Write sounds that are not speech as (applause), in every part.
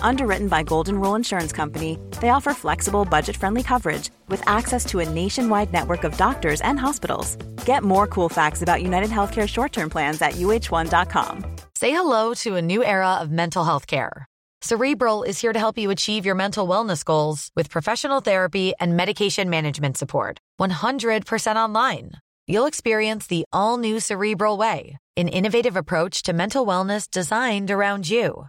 Underwritten by Golden Rule Insurance Company, they offer flexible, budget friendly coverage with access to a nationwide network of doctors and hospitals. Get more cool facts about United Healthcare short term plans at uh1.com. Say hello to a new era of mental health care. Cerebral is here to help you achieve your mental wellness goals with professional therapy and medication management support. 100% online. You'll experience the all new Cerebral Way, an innovative approach to mental wellness designed around you.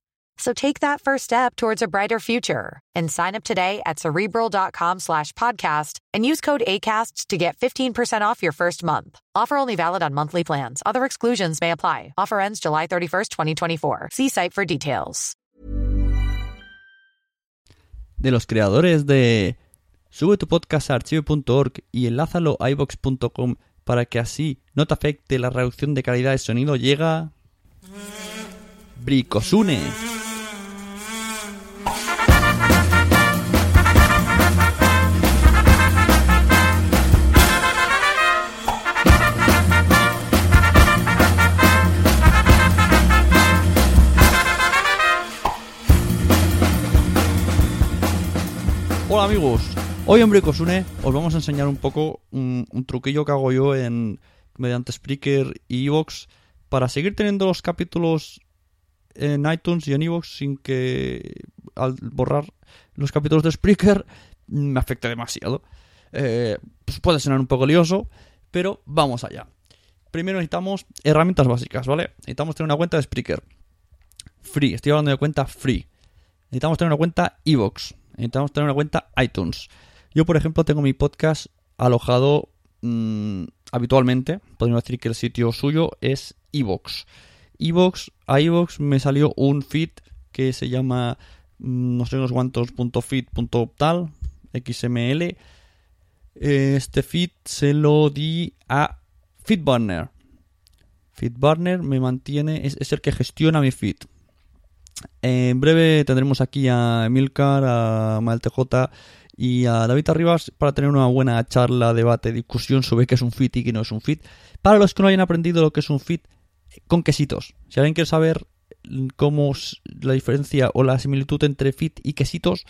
So take that first step towards a brighter future and sign up today at cerebral.com slash podcast and use code ACasts to get 15% off your first month. Offer only valid on monthly plans. Other exclusions may apply. Offer ends July 31st, 2024. See site for details. De los creadores de Sube tu podcast a archive.org y enlázalo a ibox.com para que así no te afecte la reducción de calidad de sonido. Llega. Bricosune. Hola amigos, hoy en Bricosune os vamos a enseñar un poco un, un truquillo que hago yo en mediante Spreaker y Evox para seguir teniendo los capítulos en iTunes y en Evox sin que al borrar los capítulos de Spreaker me afecte demasiado. Eh, pues puede sonar un poco lioso, pero vamos allá. Primero necesitamos herramientas básicas, ¿vale? Necesitamos tener una cuenta de Spreaker. Free, estoy hablando de cuenta free. Necesitamos tener una cuenta Evox. Necesitamos tener una cuenta iTunes. Yo, por ejemplo, tengo mi podcast alojado mmm, habitualmente. Podemos decir que el sitio suyo es. Evox, a Evox me salió un feed que se llama mm, no sé unos cuantos punto feed punto tal XML. Este feed se lo di a Feedburner. Feedburner me mantiene, es, es el que gestiona mi feed. En breve tendremos aquí a Emilcar, a MalTJ y a David Arribas para tener una buena charla, debate, discusión sobre qué es un fit y qué no es un fit. Para los que no hayan aprendido lo que es un fit, con quesitos. Si alguien quiere saber cómo es la diferencia o la similitud entre fit y quesitos,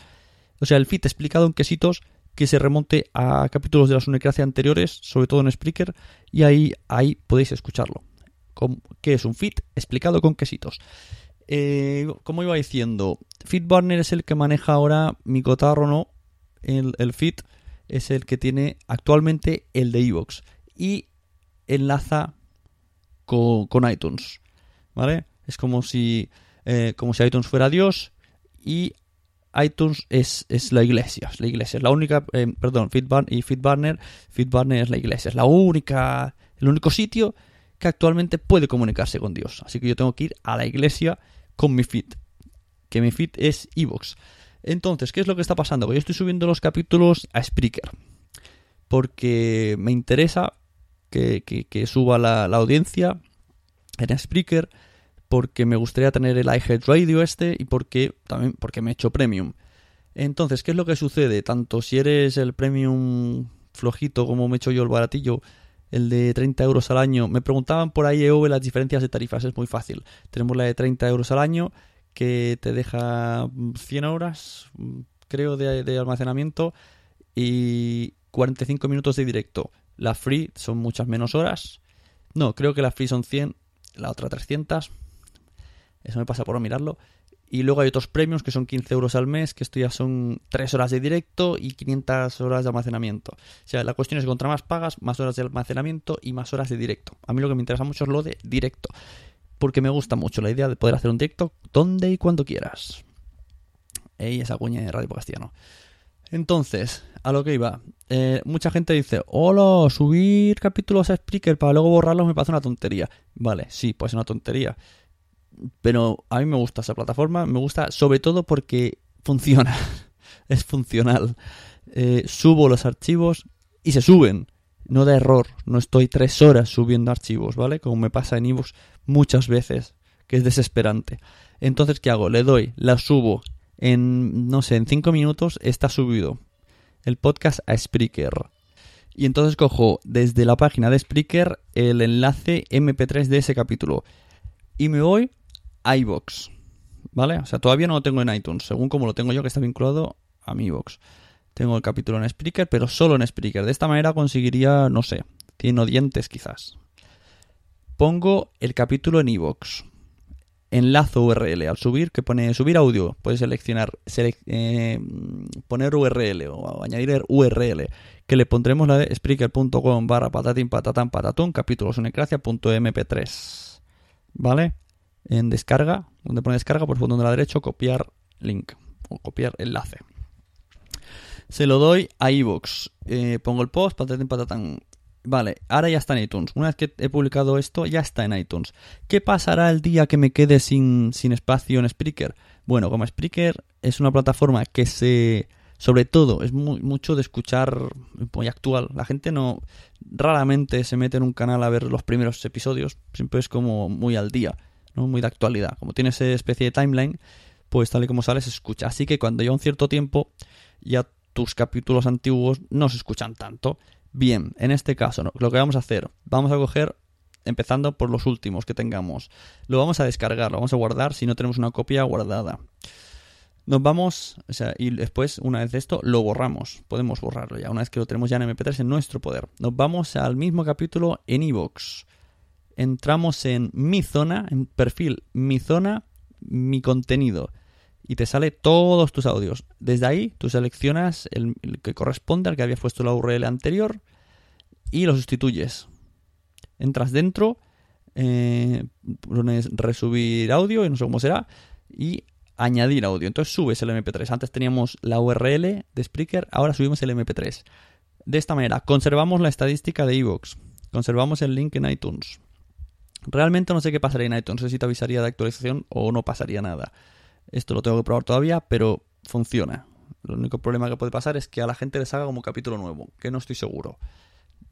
o sea, el fit explicado en quesitos, que se remonte a capítulos de la Sunecracia anteriores, sobre todo en Spreaker, y ahí, ahí podéis escucharlo. ¿Qué es un fit? Explicado con quesitos. Eh, como iba diciendo, FitBurner es el que maneja ahora mi cotarro, ¿no? El, el Fit es el que tiene actualmente el de Evox y enlaza con, iTunes, ¿vale? Es como si, eh, como si iTunes fuera Dios y iTunes es, es la iglesia, es la iglesia, es la única, eh, perdón, y FitBurner, FitBurner es la iglesia, es la única, el único sitio que actualmente puede comunicarse con Dios. Así que yo tengo que ir a la iglesia con mi feed, que mi feed es Evox. Entonces, ¿qué es lo que está pasando? Que yo estoy subiendo los capítulos a Spreaker, porque me interesa que, suba la, la, audiencia en Spreaker, porque me gustaría tener el iHead Radio este y porque también porque me he hecho premium. Entonces, ¿qué es lo que sucede? Tanto si eres el premium flojito como me he hecho yo el baratillo, el de 30 euros al año. Me preguntaban por ahí EV las diferencias de tarifas, es muy fácil. Tenemos la de 30 euros al año que te deja 100 horas, creo, de, de almacenamiento y, 45 minutos de directo. La free son muchas menos horas. No, creo que la free son 100, la otra 300. Eso me pasa por no mirarlo. Y luego hay otros premios que son 15 euros al mes, que esto ya son 3 horas de directo y 500 horas de almacenamiento. O sea, la cuestión es que contra más pagas, más horas de almacenamiento y más horas de directo. A mí lo que me interesa mucho es lo de directo. Porque me gusta mucho la idea de poder hacer un directo donde y cuando quieras. Ey, esa cuña de Radio Castellano. Entonces, a lo que iba. Eh, mucha gente dice, hola, subir capítulos a Spreaker para luego borrarlos me parece una tontería. Vale, sí, pues es una tontería pero a mí me gusta esa plataforma, me gusta sobre todo porque funciona, (laughs) es funcional. Eh, subo los archivos y se suben, no da error, no estoy tres horas subiendo archivos, ¿vale? Como me pasa en ebooks muchas veces, que es desesperante. Entonces, ¿qué hago? Le doy, la subo en, no sé, en cinco minutos está subido el podcast a Spreaker. Y entonces cojo desde la página de Spreaker el enlace MP3 de ese capítulo. Y me voy iBox. ¿Vale? O sea, todavía no lo tengo en iTunes, según como lo tengo yo, que está vinculado a mi iBox. Tengo el capítulo en Spreaker, pero solo en Spreaker. De esta manera conseguiría, no sé, 100 oyentes quizás. Pongo el capítulo en iBox. Enlazo URL. Al subir, que pone subir audio, puedes seleccionar, eh, poner URL o añadir URL. Que le pondremos la de spreaker.com barra patatín patatán patatón, capítulo sonecracia.mp3. ¿Vale? En descarga, donde pone descarga, por el botón de la derecha, copiar link o copiar enlace. Se lo doy a iVoox. Eh, pongo el post, patatán, patatán. Vale, ahora ya está en iTunes. Una vez que he publicado esto, ya está en iTunes. ¿Qué pasará el día que me quede sin, sin espacio en Spreaker? Bueno, como Spreaker es una plataforma que se... Sobre todo, es mucho de escuchar muy actual. La gente no... Raramente se mete en un canal a ver los primeros episodios. Siempre es como muy al día. ¿No? muy de actualidad. Como tiene esa especie de timeline, pues tal y como sale se escucha. Así que cuando lleva un cierto tiempo, ya tus capítulos antiguos no se escuchan tanto. Bien, en este caso, lo que vamos a hacer, vamos a coger, empezando por los últimos que tengamos. Lo vamos a descargar, lo vamos a guardar si no tenemos una copia guardada. Nos vamos, o sea, y después, una vez esto, lo borramos. Podemos borrarlo ya, una vez que lo tenemos ya en MP3 en nuestro poder. Nos vamos al mismo capítulo en iVoox entramos en mi zona, en perfil mi zona, mi contenido. Y te sale todos tus audios. Desde ahí tú seleccionas el, que corresponde al que habías puesto la URL anterior y lo sustituyes. Entras dentro, eh, pones resubir audio, y no sé cómo será, y añadir audio. Entonces subes el MP3. Antes teníamos la URL de Spreaker, ahora subimos el MP3. De esta manera, conservamos la estadística de Evox, conservamos el link en iTunes, Realmente no sé qué pasaría en iTunes, no sé si te avisaría de actualización o no pasaría nada. Esto lo tengo que probar todavía, pero funciona. El único problema que puede pasar es que a la gente les haga como capítulo nuevo, que no estoy seguro.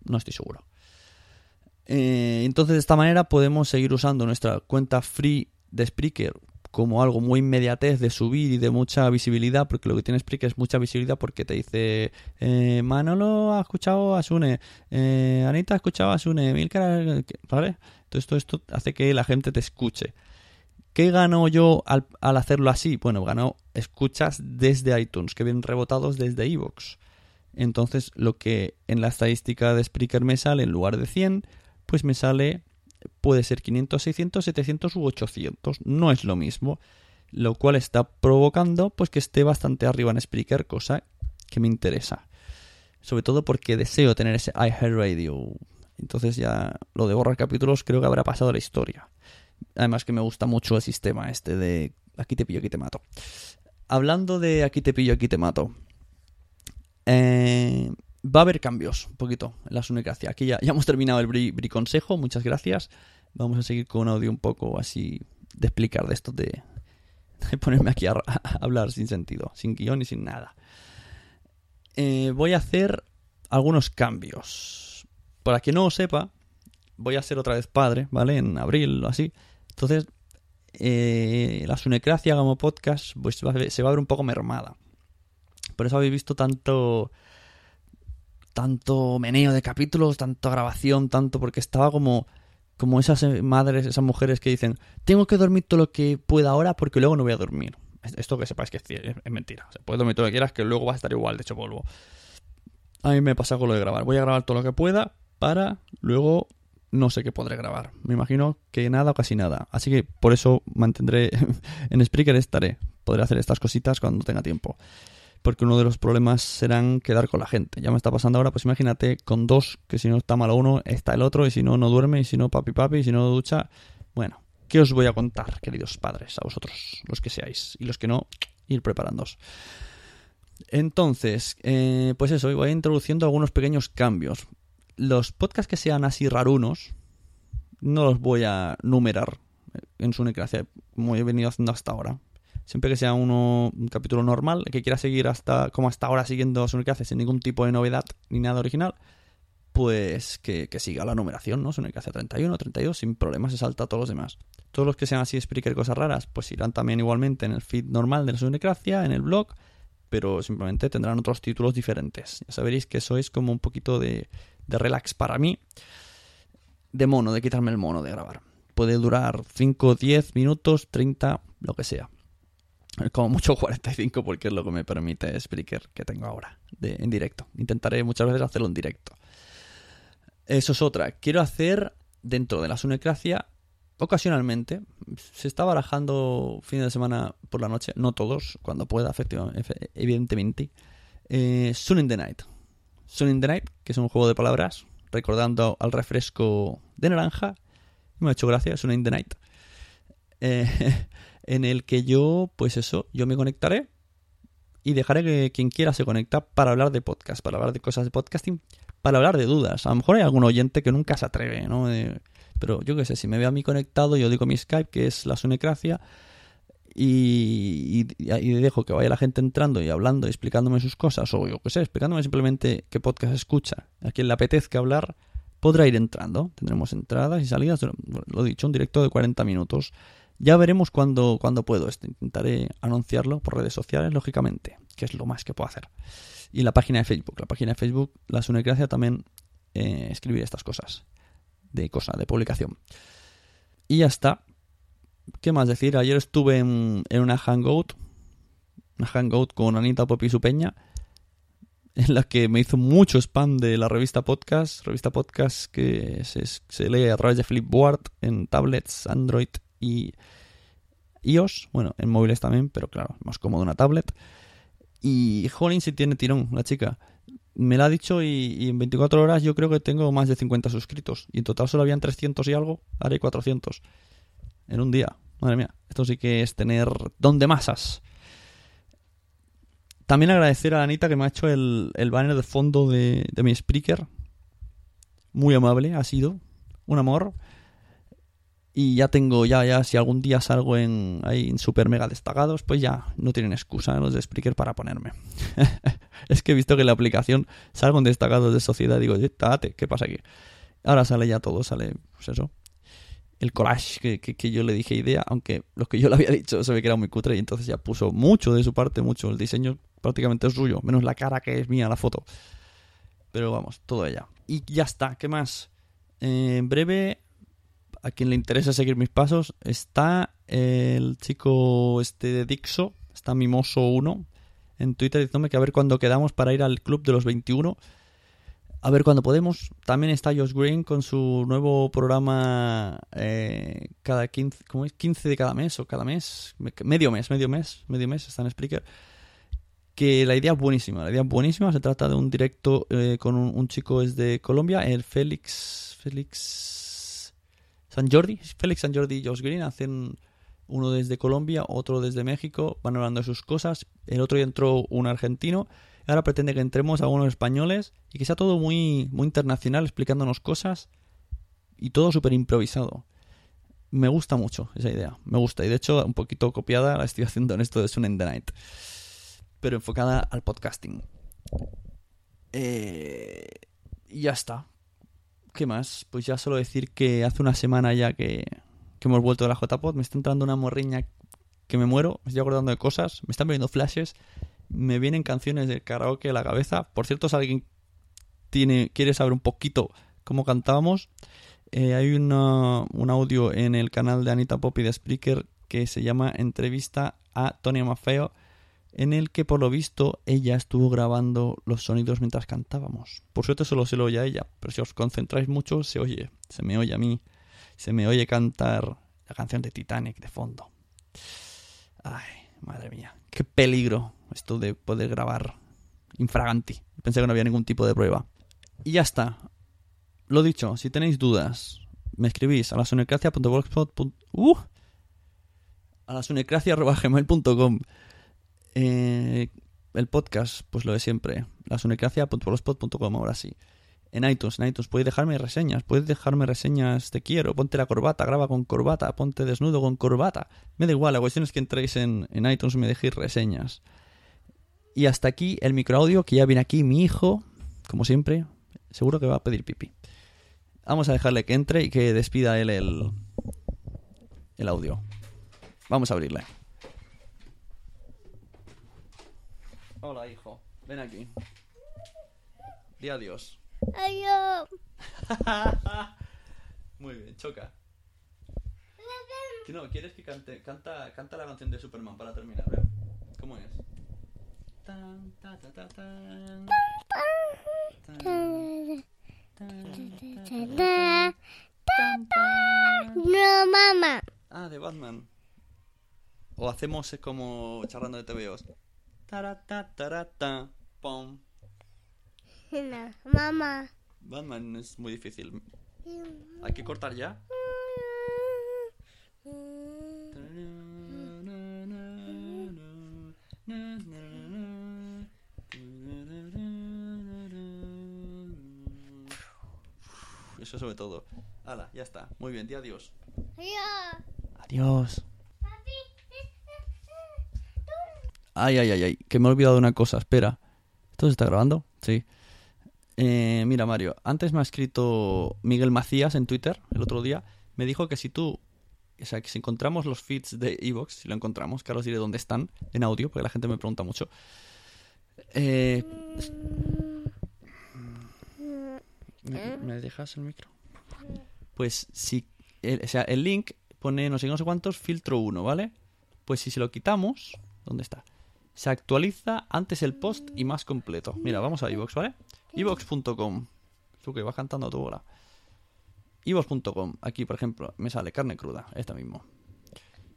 No estoy seguro. Eh, entonces de esta manera podemos seguir usando nuestra cuenta free de Spreaker como algo muy inmediatez de subir y de mucha visibilidad, porque lo que tiene Spreaker es mucha visibilidad porque te dice eh, Manolo ha escuchado a Sune, eh, Anita ha escuchado a Sune, Milcar, ¿vale? Entonces todo esto hace que la gente te escuche. ¿Qué gano yo al, hacerlo así? Bueno, gano escuchas desde iTunes, que vienen rebotados desde iVoox. Entonces, lo que en la estadística de Spreaker me sale en lugar de 100, pues me sale, puede ser 500, 600, 700 u 800. No es lo mismo. Lo cual está provocando pues que esté bastante arriba en Spreaker, cosa que me interesa. Sobre todo porque deseo tener ese iHeartRadio entonces ya lo de borrar capítulos creo que habrá pasado la historia. Además que me gusta mucho el sistema este de aquí te pillo, aquí te mato. Hablando de aquí te pillo, aquí te mato. Eh, va a haber cambios un poquito en la Sunecracia. Aquí ya, ya hemos terminado el bri, consejo, muchas gracias. Vamos a seguir con un audio un poco así de explicar de esto de, ponerme aquí a, hablar sin sentido, sin guion y sin nada. Eh, voy a hacer algunos cambios para quien no lo sepa, voy a ser otra vez padre, ¿vale? En abril o así. Entonces, eh, la Sunecracia como podcast pues, se va a ver un poco mermada. Por eso habéis visto tanto tanto meneo de capítulos, tanta grabación, tanto porque estaba como como esas madres, esas mujeres que dicen, tengo que dormir todo lo que pueda ahora porque luego no voy a dormir. Esto que sepáis que es, mentira. Se puede dormir todo lo que quieras que luego vas a estar igual de hecho polvo. a mí me pasa con lo de grabar. Voy a grabar todo lo que pueda para luego no sé qué podré grabar. Me imagino que nada o casi nada. Así que por eso mantendré (laughs) en Spreaker estaré. Podré hacer estas cositas cuando tenga tiempo. Porque uno de los problemas serán quedar con la gente. Ya me está pasando ahora, pues imagínate con dos, que si no está malo uno, está el otro, y si no, no duerme, y si no, papi papi, y si no, ducha. Bueno, ¿qué os voy a contar, queridos padres, a vosotros, los que seáis, y los que no, ir preparándoos. Entonces, eh, pues eso, voy introduciendo algunos pequeños cambios los podcasts que sean así rarunos, no los voy a numerar en su necracia, como he venido haciendo hasta ahora. Siempre que sea uno, un capítulo normal, que quiera seguir hasta como hasta ahora siguiendo su necracia sin ningún tipo de novedad ni nada original, pues que, siga la numeración, ¿no? Su necracia 31, 32, sin problemas, se salta a todos los demás. Todos los que sean así Spreaker cosas raras, pues irán también igualmente en el feed normal de la Sunecracia, en el blog, pero simplemente tendrán otros títulos diferentes. Ya sabréis que eso es como un poquito de, de relax para mí, de mono, de quitarme el mono de grabar. Puede durar 5, 10 minutos, 30, lo que sea. Como mucho (laughs) 45 porque es lo que me permite Spreaker que tengo ahora de, en directo. Intentaré muchas veces hacerlo en directo. Eso es otra. Quiero hacer dentro de la Sunecracia ocasionalmente. Se está barajando fin de semana por la noche, no todos, cuando pueda, efectivamente, evidentemente. Eh, Sun in the Night. Sun in the Night, que es un juego de palabras, recordando al refresco de naranja. Me ha hecho gracia, Sun in the Night. Eh, (laughs) en el que yo, pues eso, yo me conectaré y dejaré que quien quiera se conecta para hablar de podcast, para hablar de cosas de podcasting, para hablar de dudas. A lo mejor hay algún oyente que nunca se atreve, ¿no? Pero yo qué sé, si me ve a mí conectado, yo digo mi Skype, que es la Sunecracia, y, y, dejo que vaya la gente entrando y hablando y explicándome sus cosas, o yo qué sé, explicándome simplemente qué podcast escucha, a quien le apetezca hablar, podrá ir entrando. Tendremos entradas y salidas, lo he dicho, un directo de 40 minutos. Ya veremos cuándo, cuando puedo. Intentaré anunciarlo por redes sociales, lógicamente, que es lo más que puedo hacer. Y la página de Facebook. La página de Facebook, la Sunecracia, también eh, escribir estas cosas. De cosa, de publicación. Y ya está. ¿Qué más decir? Ayer estuve en, una hangout, una hangout con Anita Popi y su peña, en la que me hizo mucho spam de la revista Podcast, revista Podcast que se, lee a través de Flipboard en tablets, Android y iOS, bueno, en móviles también, pero claro, más cómodo una tablet. Y jolín si tiene tirón la chica. Me la ha dicho y, en 24 horas yo creo que tengo más de 50 suscritos. Y en total solo habían 300 y algo, ahora hay 400 en un día. Madre mía, esto sí que es tener don de masas. También agradecer a Anita que me ha hecho el, banner de fondo de, mi speaker. Muy amable, ha sido. Un amor. Y ya tengo, ya, ya, si algún día salgo en, ahí en super mega destacados, pues ya no tienen excusa los de Spreaker para ponerme. (laughs) es que he visto que la aplicación salgo en destacados de sociedad digo, date, ¿qué pasa aquí? Ahora sale ya todo, sale, pues eso, el collage que, yo le dije idea, aunque lo que yo le había dicho se ve que era muy cutre y entonces ya puso mucho de su parte, mucho. El diseño prácticamente es suyo, menos la cara que es mía, la foto. Pero vamos, todo ella. Y ya está, ¿qué más? Eh, en breve, a quien le interesa seguir mis pasos, está el chico este de Dixo, está Mimoso 1, en Twitter diciéndome que a ver cuándo quedamos para ir al club de los 21 a ver cuando podemos. También está Josh Green con su nuevo programa eh, cada 15, ¿cómo es? 15 de cada mes o cada mes, medio mes, medio mes, medio mes, está en Spreaker. Que la idea es buenísima, la idea es buenísima. Se trata de un directo eh, con un, chico desde Colombia, el Félix, Félix San Jordi, Félix San Jordi y Josh Green hacen uno desde Colombia, otro desde México, van hablando de sus cosas. El otro día entró un argentino Ahora pretende que entremos a algunos españoles y que sea todo muy, muy internacional explicándonos cosas y todo súper improvisado. Me gusta mucho esa idea, me gusta. Y de hecho, un poquito copiada la estoy haciendo en esto de Sun in the Night. Pero enfocada al podcasting. Eh, y ya está. ¿Qué más? Pues ya solo decir que hace una semana ya que, que hemos vuelto de la JPod, me está entrando una morriña que me muero, me estoy acordando de cosas, me están viendo flashes me vienen canciones de karaoke a la cabeza. Por cierto, si alguien tiene, quiere saber un poquito cómo cantábamos, eh, hay una, un audio en el canal de Anita Poppy de Spreaker que se llama Entrevista a Tony Maffeo, en el que por lo visto ella estuvo grabando los sonidos mientras cantábamos. Por suerte solo se lo oye a ella, pero si os concentráis mucho se oye, se me oye a mí, se me oye cantar la canción de Titanic de fondo. Ay, madre mía, qué peligro esto de poder grabar infraganti. Pensé que no había ningún tipo de prueba. Y ya está. Lo dicho, si tenéis dudas, me escribís a la uh, a la eh, el podcast, pues lo de siempre. La sunecracia.blogspot.com ahora sí. En iTunes, en iTunes podéis dejarme reseñas, podéis dejarme reseñas te quiero, ponte la corbata, graba con corbata, ponte desnudo con corbata. Me da igual, la cuestión es que entréis en, en iTunes y me dejéis reseñas. Y hasta aquí el microaudio, que ya viene aquí mi hijo, como siempre, seguro que va a pedir pipí. Vamos a dejarle que entre y que despida él el, el audio. Vamos a abrirle. Hola, hijo. Ven aquí. Di adiós. Adiós. (laughs) Muy bien, choca. no, ¿quieres que cante? Canta, canta la canción de Superman para terminar. ¿Cómo es? Tan, ta, ta, ta, tan. Tan, tan, tan, tan. No, mamá. Ah, de Batman. O hacemos como charlando de TVOs. Tarata, tarata, pom. No, mamá. Batman es muy difícil. ¿Hay que cortar ya? Eso sobre todo. Hala, ya está. Muy bien, di adiós. Adiós. Adiós. Ay, ay, ay, ay. Que me he olvidado de una cosa. Espera. ¿Esto se está grabando? Sí. Eh, mira, Mario. Antes me ha escrito Miguel Macías en Twitter el otro día. Me dijo que si tú. O sea, que si encontramos los feeds de Evox, si lo encontramos, que ahora os diré dónde están en audio, porque la gente me pregunta mucho. Eh, ¿me, me dejas el micro? Pues si. el- o sea, el link pone no sé no sé cuántos, filtro 1, ¿vale? Pues si se lo quitamos. ¿Dónde está? Se actualiza antes el post y más completo. Mira, vamos a iVoox, ¿vale? iVoox.com. Tú que vas cantando a tu bola. iVoox.com. Aquí, por ejemplo, me sale carne cruda. Esta mismo.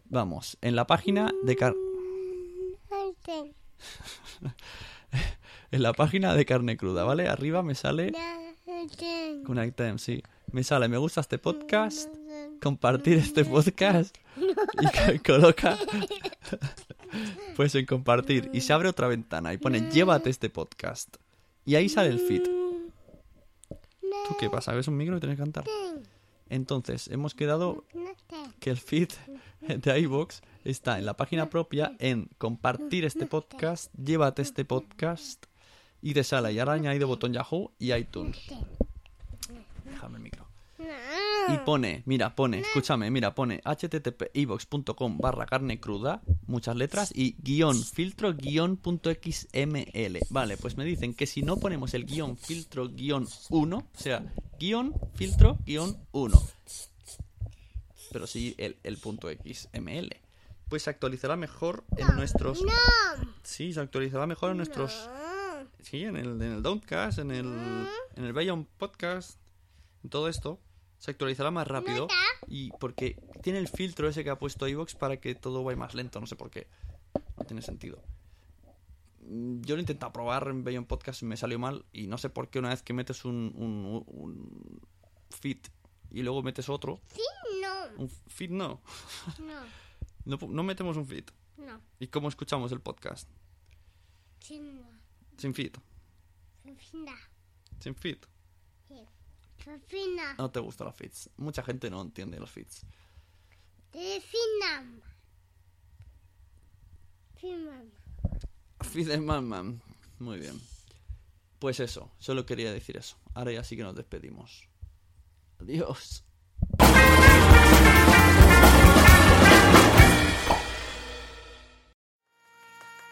Vamos, en la página de car (laughs) en la página de carne cruda, ¿vale? Arriba me sale con item, sí. Me sale, me gusta este podcast, compartir este podcast y co- (laughs) coloca (laughs) pues en compartir y se abre otra ventana y pone llévate este podcast y ahí sale el feed. ¿Tú qué pasa? ¿Ves un micro y tienes que cantar? Entonces, hemos quedado que el feed de iVoox está en la página propia en compartir este podcast, llévate este podcast y te sale. Y ahora añadido botón Yahoo y iTunes. Déjame el micro. Y pone, mira, pone, escúchame, mira, pone http barra carne cruda, muchas letras, y guion filtro guion punto xml. Vale, pues me dicen que si no ponemos el guion filtro guion 1, o sea, guion filtro guion 1, pero sí el, el punto xml, pues se actualizará mejor en nuestros... Sí, se actualizará mejor en nuestros... Sí, en el, en el Downcast, en el, en el Bayon Podcast, en todo esto, se actualizará más rápido. Y porque tiene el filtro ese que ha puesto iVox para que todo vaya más lento, no sé por qué. No tiene sentido. Mm, Yo lo he intentado probar en Bayon Podcast y me salió mal. Y no sé por qué una vez que metes un, un, un feed y luego metes otro. No, Un feed no. no, (laughs) No, metemos un feed. no. ¿Y cómo escuchamos el podcast? China, Sin feed. fina, Sin feed. No te gustan los feeds. Mucha gente no entiende los feeds. fina. Fina. Fideman Man. Muy bien. Pues eso, solo quería decir eso. Ahora ya sí que nos despedimos. Adiós.